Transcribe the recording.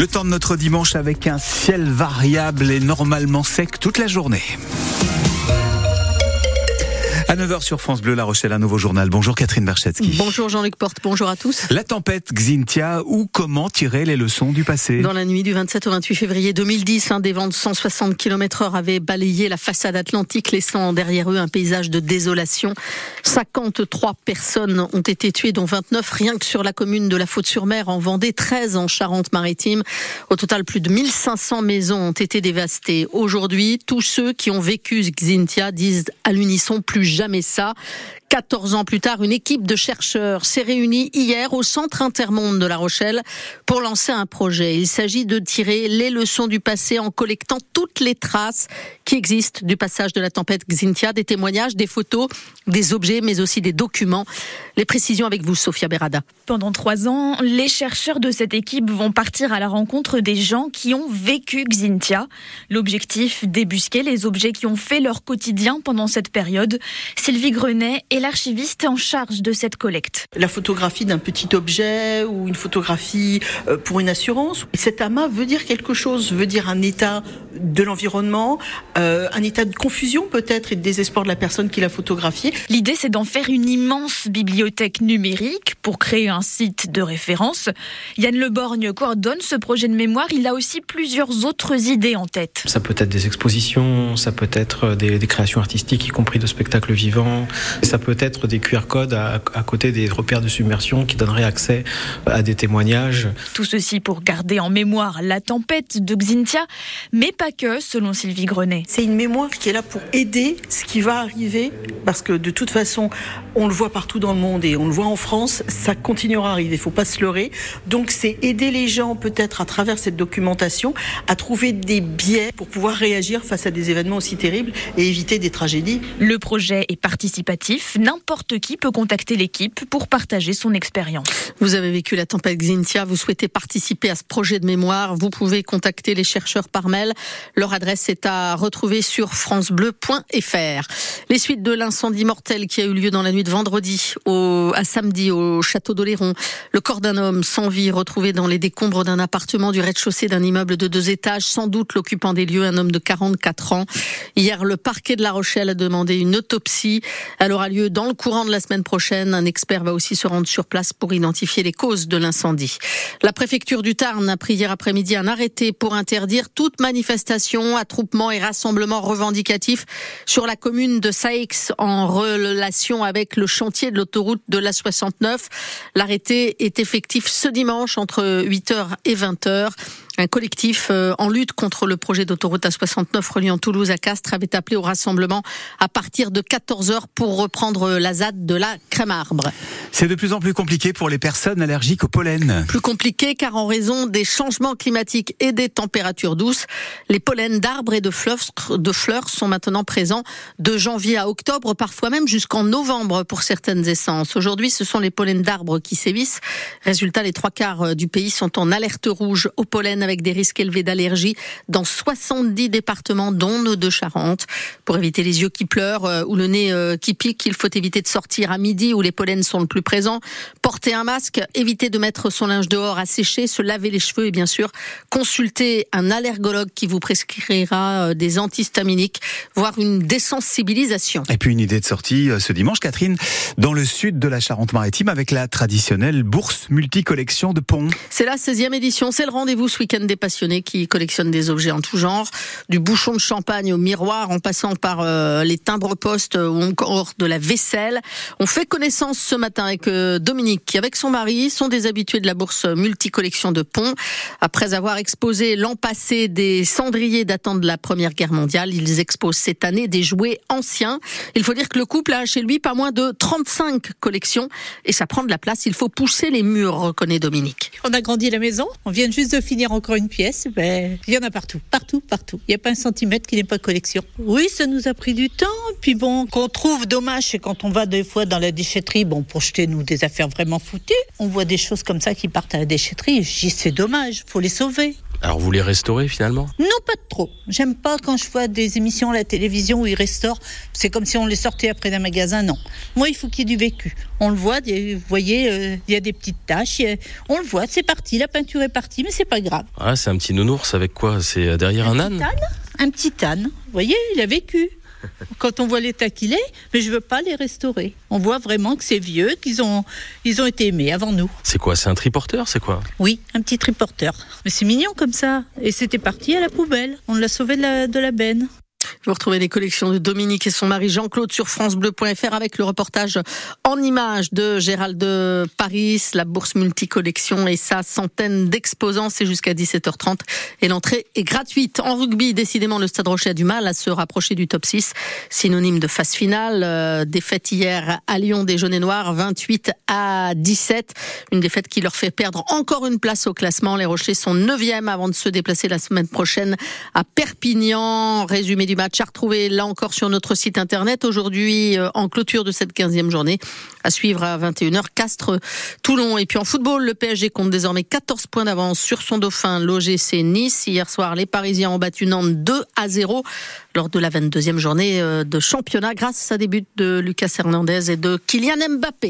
Le temps de notre dimanche avec un ciel variable et normalement sec toute la journée. À 9h sur France Bleu, La Rochelle, un nouveau journal. Bonjour Catherine Berchetsky. Bonjour Jean-Luc Porte, bonjour à tous. La tempête Xintia, ou comment tirer les leçons du passé? Dans la nuit du 27 au 28 février 2010, un des vents de 160 km heure avait balayé la façade atlantique, laissant derrière eux un paysage de désolation. 53 personnes ont été tuées, dont 29 rien que sur la commune de la Faute-sur-Mer en Vendée, 13 en Charente-Maritime. Au total, plus de 1500 maisons ont été dévastées. Aujourd'hui, tous ceux qui ont vécu Xintia disent à l'unisson plus jamais jamais ça. 14 ans plus tard, une équipe de chercheurs s'est réunie hier au Centre Intermonde de La Rochelle pour lancer un projet. Il s'agit de tirer les leçons du passé en collectant toutes les traces qui existent du passage de la tempête Xintia, des témoignages, des photos, des objets, mais aussi des documents. Les précisions avec vous, Sophia Berada. Pendant trois ans, les chercheurs de cette équipe vont partir à la rencontre des gens qui ont vécu Xintia. L'objectif, débusquer les objets qui ont fait leur quotidien pendant cette période. Sylvie Grenet est l'archiviste en charge de cette collecte. La photographie d'un petit objet ou une photographie euh, pour une assurance. Cet amas veut dire quelque chose, veut dire un état de l'environnement, euh, un état de confusion peut-être et de désespoir de la personne qui l'a photographié. L'idée, c'est d'en faire une immense bibliothèque numérique pour créer un site de référence. Yann Leborgne coordonne ce projet de mémoire. Il a aussi plusieurs autres idées en tête. Ça peut être des expositions, ça peut être des, des créations artistiques, y compris de spectacles Ça peut peut-être des QR codes à, côté des repères de submersion qui donneraient accès à des témoignages. Tout ceci pour garder en mémoire la tempête de Xintia, mais pas que, selon Sylvie Grenet. C'est une mémoire qui est là pour aider ce qui va arriver, parce que de toute façon, on le voit partout dans le monde et on le voit en France, ça continuera à arriver, il faut pas se leurrer. Donc c'est aider les gens peut-être à travers cette documentation à trouver des biais pour pouvoir réagir face à des événements aussi terribles et éviter des tragédies. Le projet participatif, n'importe qui peut contacter l'équipe pour partager son expérience. Vous avez vécu la tempête Xintia, vous souhaitez participer à ce projet de mémoire, vous pouvez contacter les chercheurs par mail. Leur adresse est à retrouver sur francebleu.fr. Les suites de l'incendie mortel qui a eu lieu dans la nuit de vendredi à samedi au château d'Oléron. Le corps d'un homme sans vie retrouvé dans les décombres d'un appartement du rez-de-chaussée d'un immeuble de deux étages, sans doute l'occupant des lieux, un homme de 44 ans. Hier, le parquet de La Rochelle a demandé une autopsie. Elle aura lieu dans le courant de la semaine prochaine. Un expert va aussi se rendre sur place pour identifier les causes de l'incendie. La préfecture du Tarn a pris hier après-midi un arrêté pour interdire toute manifestation, attroupement et rassemblement revendicatif sur la commune de Saix en relation avec le chantier de l'autoroute de la 69. L'arrêté est effectif ce dimanche entre 8h et 20h. Un collectif euh, en lutte contre le projet d'autoroute A69 reliant Toulouse à Castres avait appelé au rassemblement à partir de 14h pour reprendre la ZAD de la crème arbre. C'est de plus en plus compliqué pour les personnes allergiques au pollen. Plus compliqué car en raison des changements climatiques et des températures douces, les pollens d'arbres et de fleurs, de fleurs sont maintenant présents de janvier à octobre, parfois même jusqu'en novembre pour certaines essences. Aujourd'hui, ce sont les pollens d'arbres qui sévissent. Résultat, les trois quarts du pays sont en alerte rouge au pollen avec des risques élevés d'allergie dans 70 départements, dont nos deux Charente. Pour éviter les yeux qui pleurent euh, ou le nez euh, qui pique, il faut éviter de sortir à midi où les pollens sont le plus présents. Porter un masque, éviter de mettre son linge dehors à sécher, se laver les cheveux et bien sûr consulter un allergologue qui vous prescrira euh, des antihistaminiques, voire une désensibilisation. Et puis une idée de sortie ce dimanche, Catherine, dans le sud de la Charente-Maritime avec la traditionnelle bourse multicollection de ponts. C'est la 16e édition, c'est le rendez-vous ce week-end des passionnés qui collectionnent des objets en tout genre, du bouchon de champagne au miroir en passant par euh, les timbres-postes ou encore de la vaisselle. On fait connaissance ce matin avec euh, Dominique qui, avec son mari, sont des habitués de la bourse multicollection de ponts. Après avoir exposé l'an passé des cendriers datant de la Première Guerre mondiale, ils exposent cette année des jouets anciens. Il faut dire que le couple a chez lui pas moins de 35 collections et ça prend de la place. Il faut pousser les murs, reconnaît Dominique. On a grandi la maison, on vient juste de finir encore une pièce, ben, il y en a partout, partout, partout. Il n'y a pas un centimètre qui n'est pas collection. Oui, ça nous a pris du temps. Puis bon, qu'on trouve dommage, c'est quand on va des fois dans la déchetterie, bon, pour jeter nous des affaires vraiment foutues, on voit des choses comme ça qui partent à la déchetterie. Dis c'est dommage, faut les sauver. Alors vous les restaurez finalement? Non, pas trop. J'aime pas quand je vois des émissions à la télévision où ils restaurent. C'est comme si on les sortait après d'un magasin. Non. Moi, il faut qu'il y ait du vécu. On le voit, vous voyez, euh, il y a des petites taches. On le voit, c'est parti. La peinture est partie, mais c'est pas grave. Ah, c'est un petit nounours avec quoi? C'est derrière un, un âne Un petit âne. Vous voyez, il a vécu quand on voit l'état qu'il est, mais je veux pas les restaurer. On voit vraiment que c'est vieux, qu'ils ont, ils ont été aimés avant nous. C'est quoi C'est un triporteur C'est quoi? Oui, un petit triporteur. Mais c'est mignon comme ça. Et c'était parti à la poubelle. On l'a sauvé de la, de la benne. Vous retrouvez les collections de Dominique et son mari Jean-Claude sur francebleu.fr avec le reportage en images de Gérald de Paris, la bourse multicollection et sa centaine d'exposants. C'est jusqu'à 17h30 et l'entrée est gratuite. En rugby, décidément, le Stade Rocher a du mal à se rapprocher du top 6, synonyme de phase finale. Euh, défaite hier à Lyon des jaunes et noirs, 28 à 17. Une défaite qui leur fait perdre encore une place au classement. Les Rochers sont 9e avant de se déplacer la semaine prochaine à Perpignan. Résumé du match match à retrouver là encore sur notre site internet. Aujourd'hui, euh, en clôture de cette 15e journée, à suivre à 21h, Castres, Toulon. Et puis en football, le PSG compte désormais 14 points d'avance sur son dauphin, l'OGC Nice. Hier soir, les Parisiens ont battu Nantes 2 à 0 lors de la 22e journée euh, de championnat grâce à des buts de Lucas Hernandez et de Kylian Mbappé.